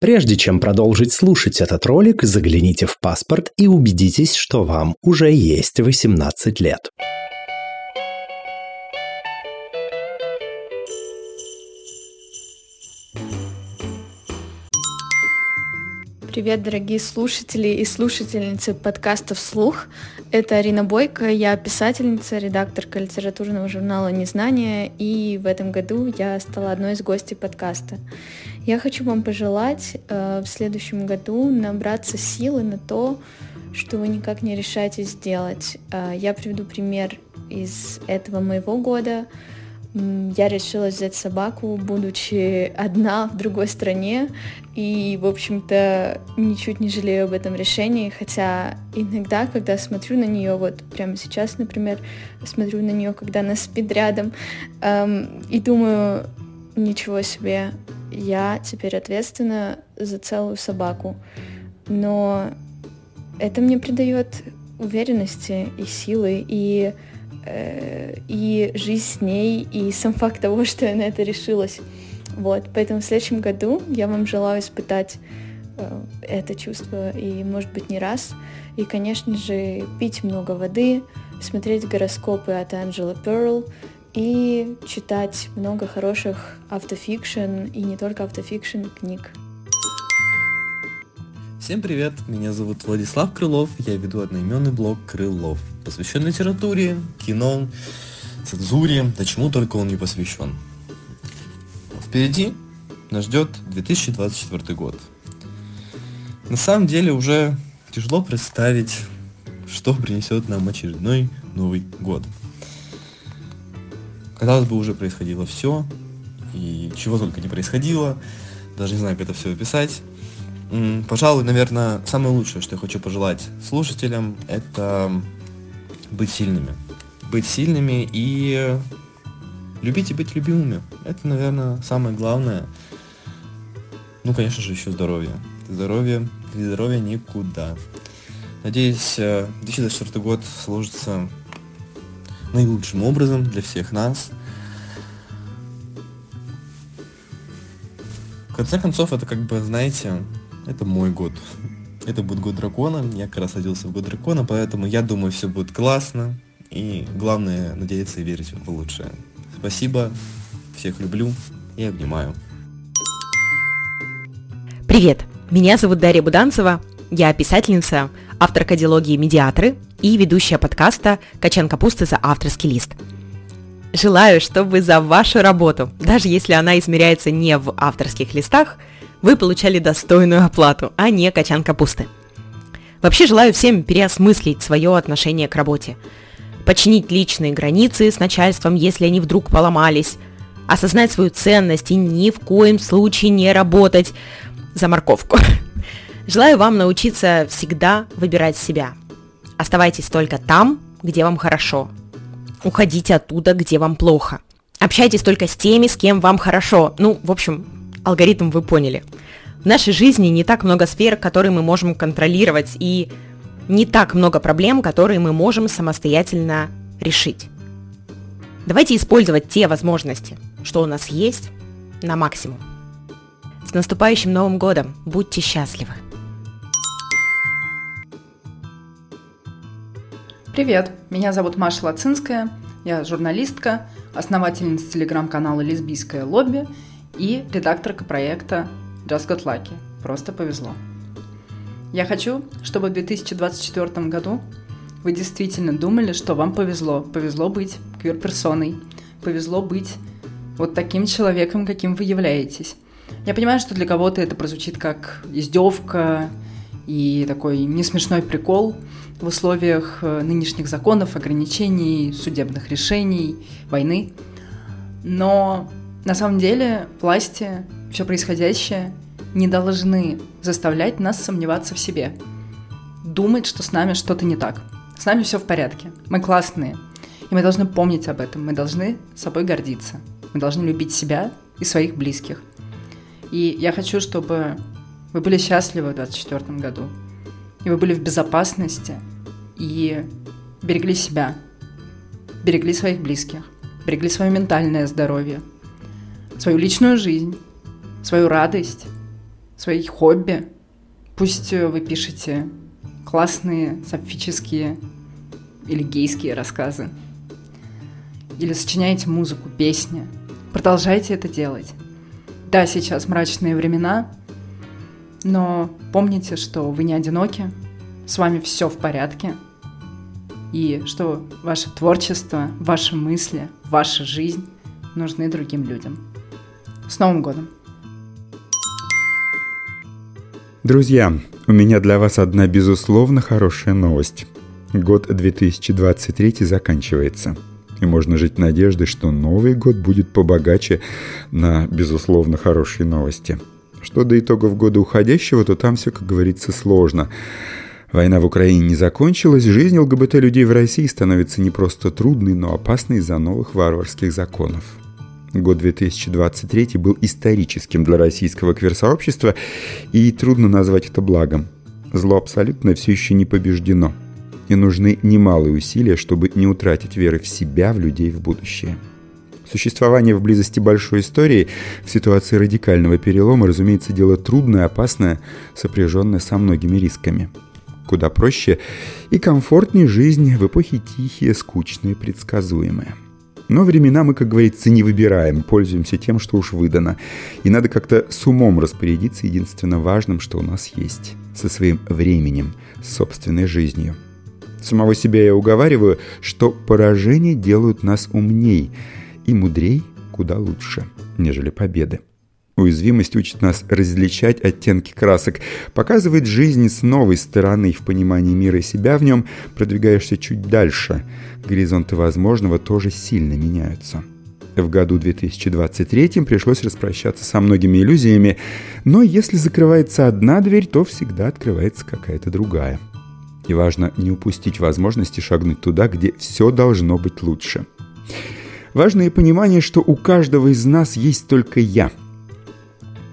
Прежде чем продолжить слушать этот ролик, загляните в паспорт и убедитесь, что вам уже есть 18 лет. Привет, дорогие слушатели и слушательницы подкаста «Вслух». Это Арина Бойко, я писательница, редакторка литературного журнала «Незнание», и в этом году я стала одной из гостей подкаста. Я хочу вам пожелать э, в следующем году набраться силы на то, что вы никак не решаетесь сделать. Э, я приведу пример из этого моего года — я решила взять собаку, будучи одна в другой стране, и, в общем-то, ничуть не жалею об этом решении, хотя иногда, когда смотрю на нее, вот прямо сейчас, например, смотрю на нее, когда она спит рядом, эм, и думаю, ничего себе, я теперь ответственна за целую собаку, но это мне придает уверенности и силы, и Э, и жизнь с ней, и сам факт того, что я на это решилась. Вот, поэтому в следующем году я вам желаю испытать э, это чувство, и, может быть, не раз. И, конечно же, пить много воды, смотреть гороскопы от Анджелы Перл и читать много хороших автофикшн, и не только автофикшн, книг. Всем привет, меня зовут Владислав Крылов, я веду одноименный блог Крылов, посвящен литературе, кино, цензуре, да чему только он не посвящен. Впереди нас ждет 2024 год. На самом деле уже тяжело представить, что принесет нам очередной Новый год. Казалось бы, уже происходило все, и чего только не происходило, даже не знаю, как это все описать. Пожалуй, наверное, самое лучшее, что я хочу пожелать слушателям, это быть сильными. Быть сильными и любить и быть любимыми. Это, наверное, самое главное. Ну, конечно же, еще здоровье. Здоровье, без здоровья никуда. Надеюсь, 2024 э, год сложится наилучшим образом для всех нас. В конце концов, это как бы, знаете, это мой год. Это будет год дракона. Я как раз родился в год дракона, поэтому я думаю, все будет классно. И главное, надеяться и верить в лучшее. Спасибо. Всех люблю и обнимаю. Привет! Меня зовут Дарья Буданцева. Я писательница, авторка диалогии «Медиаторы» и ведущая подкаста «Качан капусты за авторский лист». Желаю, чтобы за вашу работу, даже если она измеряется не в авторских листах – вы получали достойную оплату, а не качан капусты. Вообще желаю всем переосмыслить свое отношение к работе. Починить личные границы с начальством, если они вдруг поломались. Осознать свою ценность и ни в коем случае не работать за морковку. Желаю вам научиться всегда выбирать себя. Оставайтесь только там, где вам хорошо. Уходите оттуда, где вам плохо. Общайтесь только с теми, с кем вам хорошо. Ну, в общем, алгоритм вы поняли. В нашей жизни не так много сфер, которые мы можем контролировать, и не так много проблем, которые мы можем самостоятельно решить. Давайте использовать те возможности, что у нас есть, на максимум. С наступающим Новым годом! Будьте счастливы! Привет, меня зовут Маша Лацинская, я журналистка, основательница телеграм-канала «Лесбийское лобби» и редакторка проекта Just Got Lucky. Просто повезло. Я хочу, чтобы в 2024 году вы действительно думали, что вам повезло. Повезло быть квир-персоной. Повезло быть вот таким человеком, каким вы являетесь. Я понимаю, что для кого-то это прозвучит как издевка и такой несмешной прикол в условиях э, нынешних законов, ограничений, судебных решений, войны. Но на самом деле власти, все происходящее не должны заставлять нас сомневаться в себе. Думать, что с нами что-то не так. С нами все в порядке. Мы классные. И мы должны помнить об этом. Мы должны собой гордиться. Мы должны любить себя и своих близких. И я хочу, чтобы вы были счастливы в 2024 году. И вы были в безопасности. И берегли себя. Берегли своих близких. Берегли свое ментальное здоровье свою личную жизнь, свою радость, свои хобби. Пусть вы пишете классные сапфические или гейские рассказы. Или сочиняете музыку, песни. Продолжайте это делать. Да, сейчас мрачные времена, но помните, что вы не одиноки, с вами все в порядке, и что ваше творчество, ваши мысли, ваша жизнь нужны другим людям. С Новым годом! Друзья, у меня для вас одна безусловно хорошая новость. Год 2023 заканчивается. И можно жить надеждой, что Новый год будет побогаче на, безусловно, хорошие новости. Что до итогов года уходящего, то там все, как говорится, сложно. Война в Украине не закончилась, жизнь ЛГБТ-людей в России становится не просто трудной, но опасной из-за новых варварских законов. Год 2023 был историческим для российского квир-сообщества, и трудно назвать это благом. Зло абсолютно все еще не побеждено, и нужны немалые усилия, чтобы не утратить веры в себя, в людей, в будущее. Существование в близости большой истории в ситуации радикального перелома, разумеется, дело трудное, опасное, сопряженное со многими рисками – куда проще и комфортнее жизнь в эпохе тихие, скучные, предсказуемые. Но времена мы, как говорится, не выбираем, пользуемся тем, что уж выдано. И надо как-то с умом распорядиться единственно важным, что у нас есть. Со своим временем, с собственной жизнью. Самого себя я уговариваю, что поражения делают нас умней и мудрей куда лучше, нежели победы. Уязвимость учит нас различать оттенки красок, показывает жизнь с новой стороны в понимании мира и себя в нем, продвигаешься чуть дальше. Горизонты возможного тоже сильно меняются. В году 2023 пришлось распрощаться со многими иллюзиями, но если закрывается одна дверь, то всегда открывается какая-то другая. И важно не упустить возможности шагнуть туда, где все должно быть лучше. Важно и понимание, что у каждого из нас есть только «я»,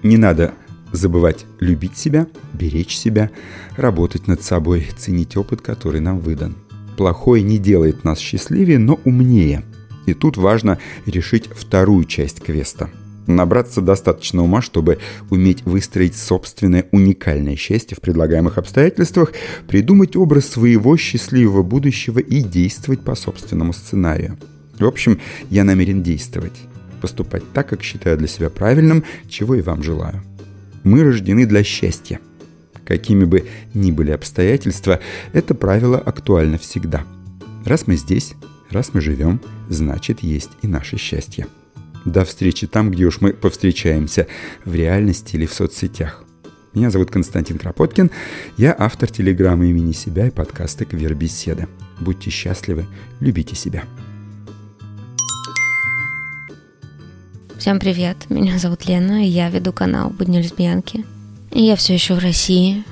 не надо забывать любить себя, беречь себя, работать над собой, ценить опыт, который нам выдан. Плохое не делает нас счастливее, но умнее. И тут важно решить вторую часть квеста. Набраться достаточно ума, чтобы уметь выстроить собственное уникальное счастье в предлагаемых обстоятельствах, придумать образ своего счастливого будущего и действовать по собственному сценарию. В общем, я намерен действовать поступать так, как считаю для себя правильным, чего и вам желаю. Мы рождены для счастья. Какими бы ни были обстоятельства, это правило актуально всегда. Раз мы здесь, раз мы живем, значит есть и наше счастье. До встречи там, где уж мы повстречаемся, в реальности или в соцсетях. Меня зовут Константин Кропоткин, я автор телеграммы имени себя и подкаста «Квербеседы». Будьте счастливы, любите себя. Всем привет, меня зовут Лена, и я веду канал «Будни лесбиянки». И я все еще в России,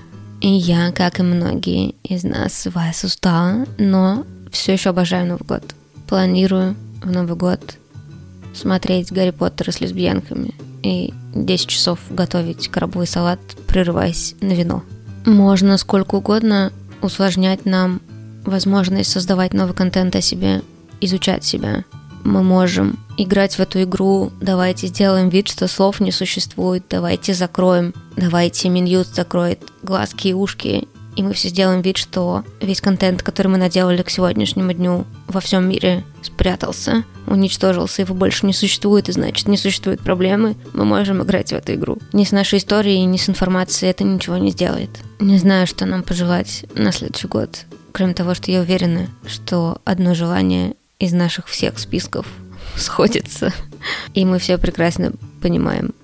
и я, как и многие из нас, вас устала, но все еще обожаю Новый год. Планирую в Новый год смотреть Гарри Поттера с лесбиянками и 10 часов готовить крабовый салат, прерываясь на вино. Можно сколько угодно усложнять нам возможность создавать новый контент о себе, изучать себя – мы можем играть в эту игру, давайте сделаем вид, что слов не существует, давайте закроем, давайте Миньют закроет глазки и ушки, и мы все сделаем вид, что весь контент, который мы наделали к сегодняшнему дню во всем мире спрятался, уничтожился, его больше не существует, и значит не существует проблемы, мы можем играть в эту игру. Ни с нашей историей, ни с информацией это ничего не сделает. Не знаю, что нам пожелать на следующий год, кроме того, что я уверена, что одно желание из наших всех списков сходится. И мы все прекрасно понимаем,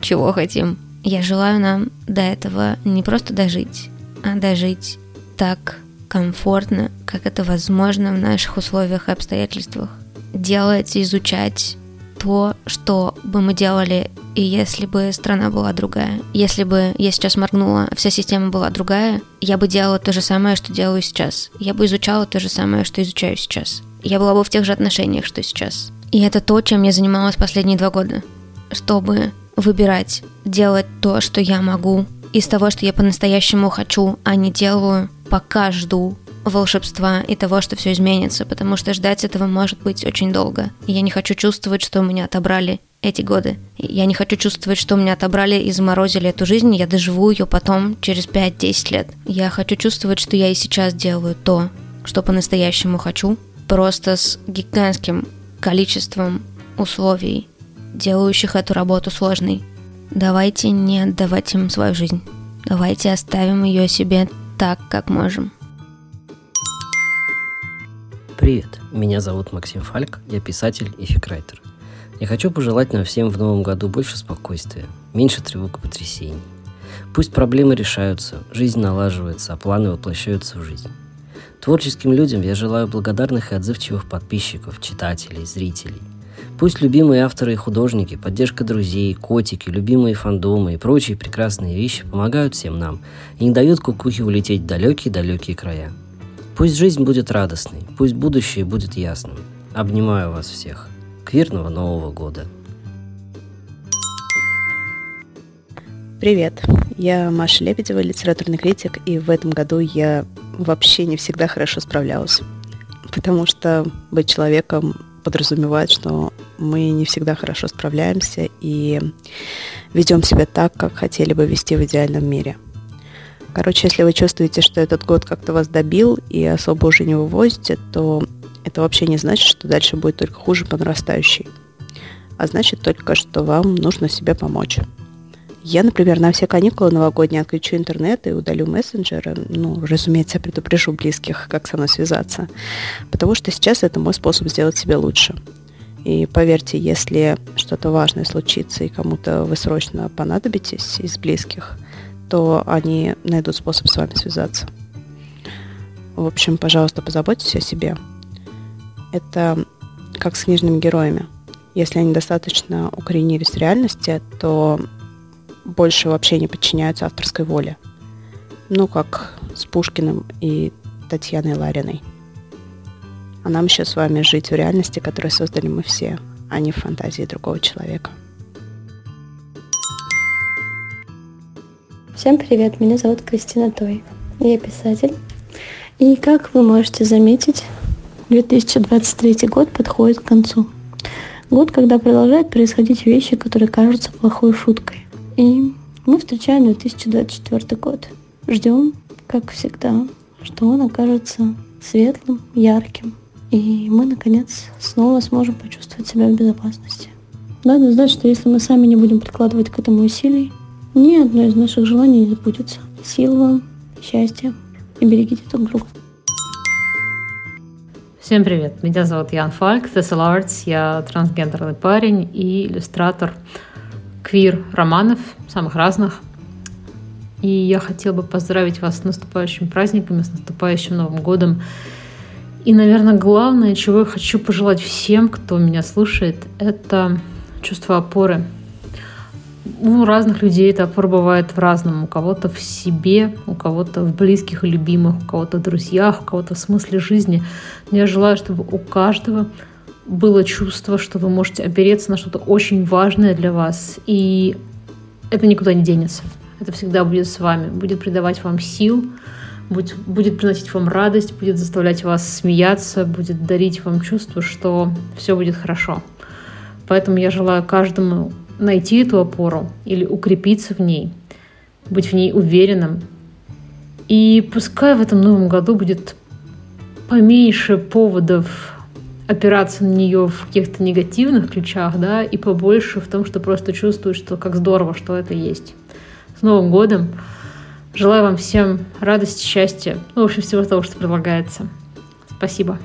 чего хотим. Я желаю нам до этого не просто дожить, а дожить так комфортно, как это возможно в наших условиях и обстоятельствах. Делать, изучать то, что бы мы делали, и если бы страна была другая. Если бы я сейчас моргнула, вся система была другая, я бы делала то же самое, что делаю сейчас. Я бы изучала то же самое, что изучаю сейчас я была бы в тех же отношениях, что сейчас. И это то, чем я занималась последние два года. Чтобы выбирать, делать то, что я могу, из того, что я по-настоящему хочу, а не делаю, пока жду волшебства и того, что все изменится, потому что ждать этого может быть очень долго. И я не хочу чувствовать, что у меня отобрали эти годы. Я не хочу чувствовать, что у меня отобрали и заморозили эту жизнь, я доживу ее потом через 5-10 лет. Я хочу чувствовать, что я и сейчас делаю то, что по-настоящему хочу, просто с гигантским количеством условий, делающих эту работу сложной. Давайте не отдавать им свою жизнь. Давайте оставим ее себе так, как можем. Привет, меня зовут Максим Фальк, я писатель и фикрайтер. Я хочу пожелать нам всем в новом году больше спокойствия, меньше тревог и потрясений. Пусть проблемы решаются, жизнь налаживается, а планы воплощаются в жизнь. Творческим людям я желаю благодарных и отзывчивых подписчиков, читателей, зрителей. Пусть любимые авторы и художники, поддержка друзей, котики, любимые фандомы и прочие прекрасные вещи помогают всем нам и не дают кукухе улететь в далекие-далекие края. Пусть жизнь будет радостной, пусть будущее будет ясным. Обнимаю вас всех. Квирного Нового года! Привет, я Маша Лебедева, литературный критик, и в этом году я вообще не всегда хорошо справлялась. Потому что быть человеком подразумевает, что мы не всегда хорошо справляемся и ведем себя так, как хотели бы вести в идеальном мире. Короче, если вы чувствуете, что этот год как-то вас добил и особо уже не вывозите, то это вообще не значит, что дальше будет только хуже по нарастающей. А значит только, что вам нужно себе помочь. Я, например, на все каникулы новогодние отключу интернет и удалю мессенджеры. Ну, разумеется, я предупрежу близких, как со мной связаться. Потому что сейчас это мой способ сделать себе лучше. И поверьте, если что-то важное случится и кому-то вы срочно понадобитесь из близких, то они найдут способ с вами связаться. В общем, пожалуйста, позаботьтесь о себе это как с книжными героями. Если они достаточно укоренились в реальности, то больше вообще не подчиняются авторской воле. Ну, как с Пушкиным и Татьяной Лариной. А нам еще с вами жить в реальности, которую создали мы все, а не в фантазии другого человека. Всем привет, меня зовут Кристина Той. Я писатель. И как вы можете заметить, 2023 год подходит к концу. Год, когда продолжают происходить вещи, которые кажутся плохой шуткой. И мы встречаем 2024 год. Ждем, как всегда, что он окажется светлым, ярким. И мы, наконец, снова сможем почувствовать себя в безопасности. Надо знать, что если мы сами не будем прикладывать к этому усилий, ни одно из наших желаний не забудется. Сил вам, счастья и берегите друг друга. Всем привет, меня зовут Ян Фальк, Tessel Arts, я трансгендерный парень и иллюстратор квир-романов, самых разных. И я хотела бы поздравить вас с наступающими праздниками, с наступающим Новым годом. И, наверное, главное, чего я хочу пожелать всем, кто меня слушает, это чувство опоры – у разных людей это опора бывает в разном. У кого-то в себе, у кого-то в близких и любимых, у кого-то в друзьях, у кого-то в смысле жизни. я желаю, чтобы у каждого было чувство, что вы можете опереться на что-то очень важное для вас. И это никуда не денется. Это всегда будет с вами, будет придавать вам сил, будет, будет приносить вам радость, будет заставлять вас смеяться, будет дарить вам чувство, что все будет хорошо. Поэтому я желаю каждому найти эту опору или укрепиться в ней, быть в ней уверенным. И пускай в этом новом году будет поменьше поводов опираться на нее в каких-то негативных ключах, да, и побольше в том, что просто чувствуешь, что как здорово, что это есть. С Новым годом! Желаю вам всем радости, счастья, ну, в общем, всего того, что предлагается. Спасибо.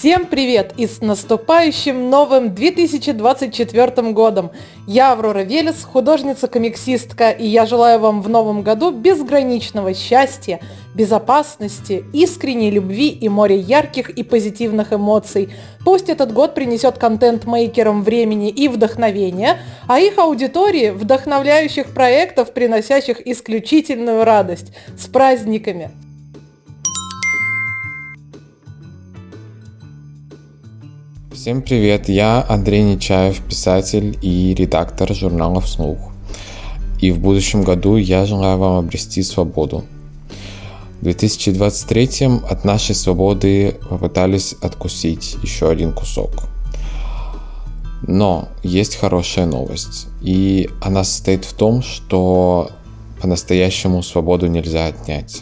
Всем привет и с наступающим новым 2024 годом! Я Аврора Велес, художница-комиксистка, и я желаю вам в новом году безграничного счастья, безопасности, искренней любви и моря ярких и позитивных эмоций. Пусть этот год принесет контент-мейкерам времени и вдохновения, а их аудитории вдохновляющих проектов, приносящих исключительную радость. С праздниками! Всем привет, я Андрей Нечаев, писатель и редактор журналов «Слух». И в будущем году я желаю вам обрести свободу. В 2023 от нашей свободы попытались откусить еще один кусок. Но есть хорошая новость, и она состоит в том, что по-настоящему свободу нельзя отнять.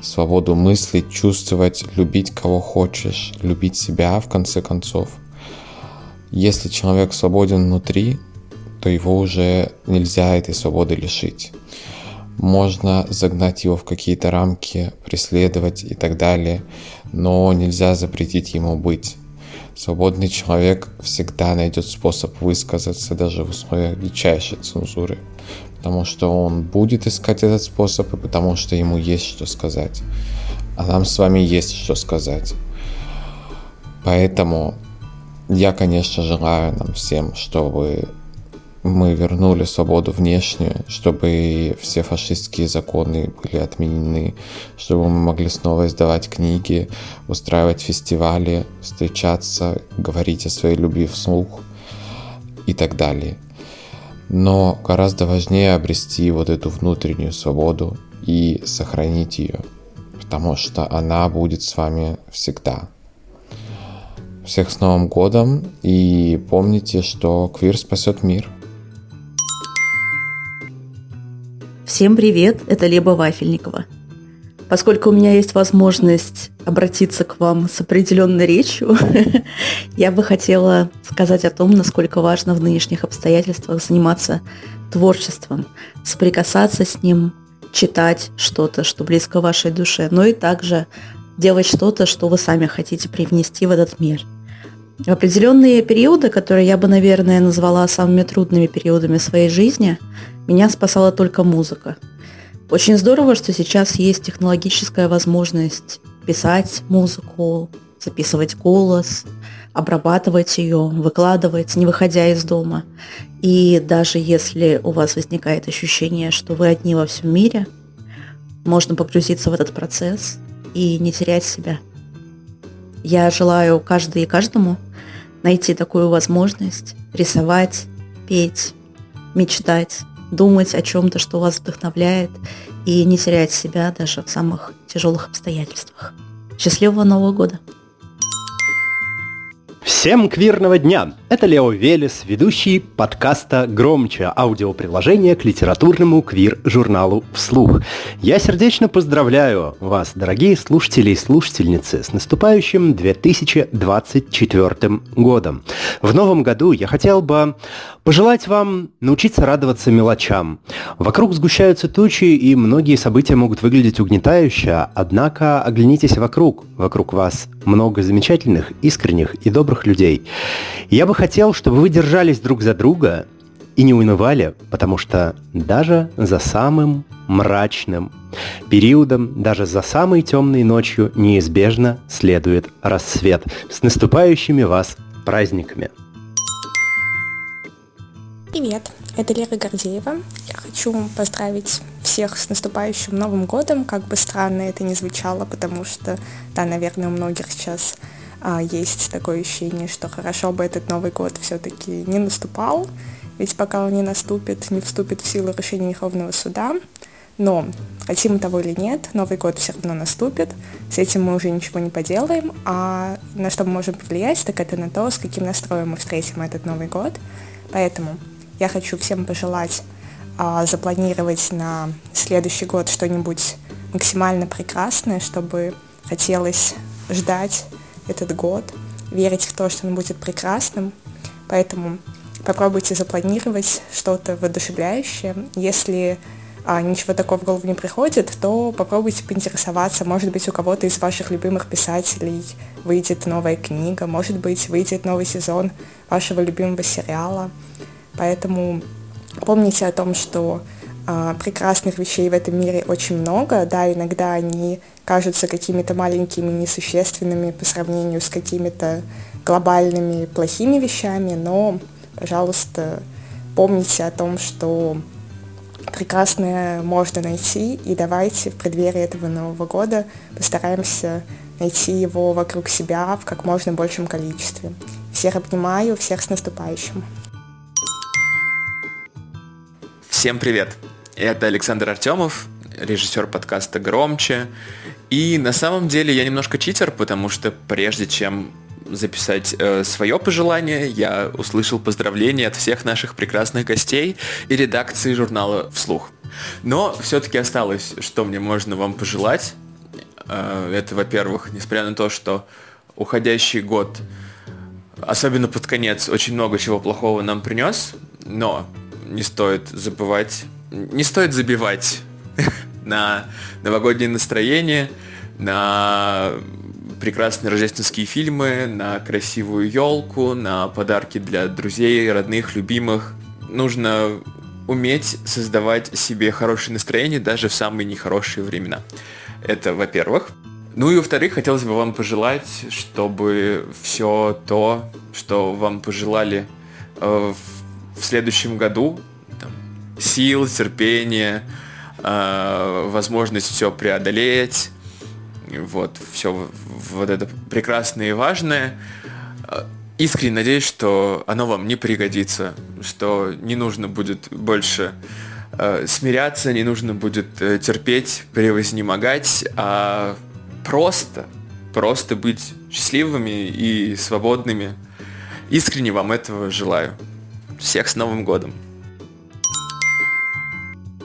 Свободу мыслить, чувствовать, любить кого хочешь, любить себя в конце концов. Если человек свободен внутри, то его уже нельзя этой свободы лишить. Можно загнать его в какие-то рамки, преследовать и так далее, но нельзя запретить ему быть. Свободный человек всегда найдет способ высказаться даже в условиях дичайшей цензуры, потому что он будет искать этот способ и потому что ему есть что сказать. А нам с вами есть что сказать. Поэтому я, конечно, желаю нам всем, чтобы мы вернули свободу внешнюю, чтобы все фашистские законы были отменены, чтобы мы могли снова издавать книги, устраивать фестивали, встречаться, говорить о своей любви вслух и так далее. Но гораздо важнее обрести вот эту внутреннюю свободу и сохранить ее, потому что она будет с вами всегда. Всех с Новым годом и помните, что квир спасет мир. Всем привет, это Леба Вафельникова. Поскольку у меня есть возможность обратиться к вам с определенной речью, я бы хотела сказать о том, насколько важно в нынешних обстоятельствах заниматься творчеством, соприкасаться с ним, читать что-то, что близко вашей душе, но и также делать что-то, что вы сами хотите привнести в этот мир. В определенные периоды, которые я бы, наверное, назвала самыми трудными периодами своей жизни, меня спасала только музыка. Очень здорово, что сейчас есть технологическая возможность писать музыку, записывать голос, обрабатывать ее, выкладывать, не выходя из дома. И даже если у вас возникает ощущение, что вы одни во всем мире, можно погрузиться в этот процесс и не терять себя. Я желаю каждой и каждому найти такую возможность рисовать, петь, мечтать, думать о чем-то, что вас вдохновляет, и не терять себя даже в самых тяжелых обстоятельствах. Счастливого Нового года! Всем квирного дня! Это Лео Велес, ведущий подкаста «Громче» аудиоприложения к литературному квир-журналу «Вслух». Я сердечно поздравляю вас, дорогие слушатели и слушательницы, с наступающим 2024 годом. В новом году я хотел бы пожелать вам научиться радоваться мелочам. Вокруг сгущаются тучи, и многие события могут выглядеть угнетающе, однако оглянитесь вокруг. Вокруг вас много замечательных, искренних и добрых людей. Я бы хотел, чтобы вы держались друг за друга и не унывали, потому что даже за самым мрачным периодом, даже за самой темной ночью неизбежно следует рассвет. С наступающими вас праздниками! Привет, это Лера Гордеева. Я хочу поздравить всех с наступающим Новым годом, как бы странно это ни звучало, потому что, да, наверное, у многих сейчас есть такое ощущение, что хорошо бы этот Новый год все-таки не наступал, ведь пока он не наступит, не вступит в силу решения Верховного суда. Но, хотим того или нет, Новый год все равно наступит, с этим мы уже ничего не поделаем, а на что мы можем повлиять, так это на то, с каким настроем мы встретим этот Новый год. Поэтому я хочу всем пожелать а, запланировать на следующий год что-нибудь максимально прекрасное, чтобы хотелось ждать этот год, верить в то, что он будет прекрасным. Поэтому попробуйте запланировать что-то воодушевляющее. Если а, ничего такого в голову не приходит, то попробуйте поинтересоваться. Может быть, у кого-то из ваших любимых писателей выйдет новая книга, может быть, выйдет новый сезон вашего любимого сериала. Поэтому помните о том, что а, прекрасных вещей в этом мире очень много, да, иногда они кажутся какими-то маленькими, несущественными по сравнению с какими-то глобальными плохими вещами, но, пожалуйста, помните о том, что прекрасное можно найти, и давайте в преддверии этого Нового года постараемся найти его вокруг себя в как можно большем количестве. Всех обнимаю, всех с наступающим! Всем привет! Это Александр Артемов, режиссер подкаста «Громче». И на самом деле я немножко читер, потому что прежде чем записать э, свое пожелание, я услышал поздравления от всех наших прекрасных гостей и редакции журнала «Вслух». Но все-таки осталось, что мне можно вам пожелать. Э, это, во-первых, несмотря на то, что уходящий год, особенно под конец, очень много чего плохого нам принес, но не стоит забывать, не стоит забивать на новогоднее настроение, на прекрасные рождественские фильмы, на красивую елку, на подарки для друзей, родных, любимых. Нужно уметь создавать себе хорошее настроение даже в самые нехорошие времена. Это, во-первых. Ну и во-вторых, хотелось бы вам пожелать, чтобы все то, что вам пожелали э, в, следующем году, там, сил, терпения, э, возможность все преодолеть, вот, все вот это прекрасное и важное. Искренне надеюсь, что оно вам не пригодится, что не нужно будет больше э, смиряться, не нужно будет э, терпеть, превознемогать, а просто, просто быть счастливыми и свободными. Искренне вам этого желаю. Всех с Новым годом!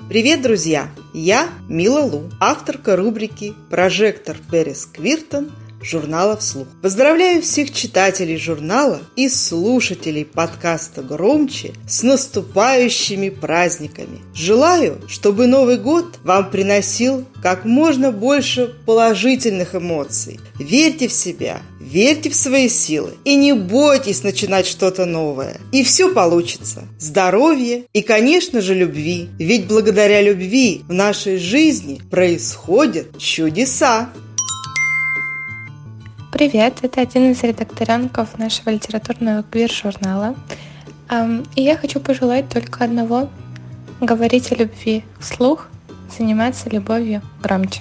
Привет, друзья! Я Мила Лу, авторка рубрики «Прожектор Перес Квиртон» журнала «Вслух». Поздравляю всех читателей журнала и слушателей подкаста «Громче» с наступающими праздниками. Желаю, чтобы Новый год вам приносил как можно больше положительных эмоций. Верьте в себя, верьте в свои силы и не бойтесь начинать что-то новое. И все получится. Здоровье и, конечно же, любви. Ведь благодаря любви в нашей жизни происходят чудеса. Привет, это один из редакторенков нашего литературного квир-журнала. И я хочу пожелать только одного – говорить о любви вслух, заниматься любовью громче.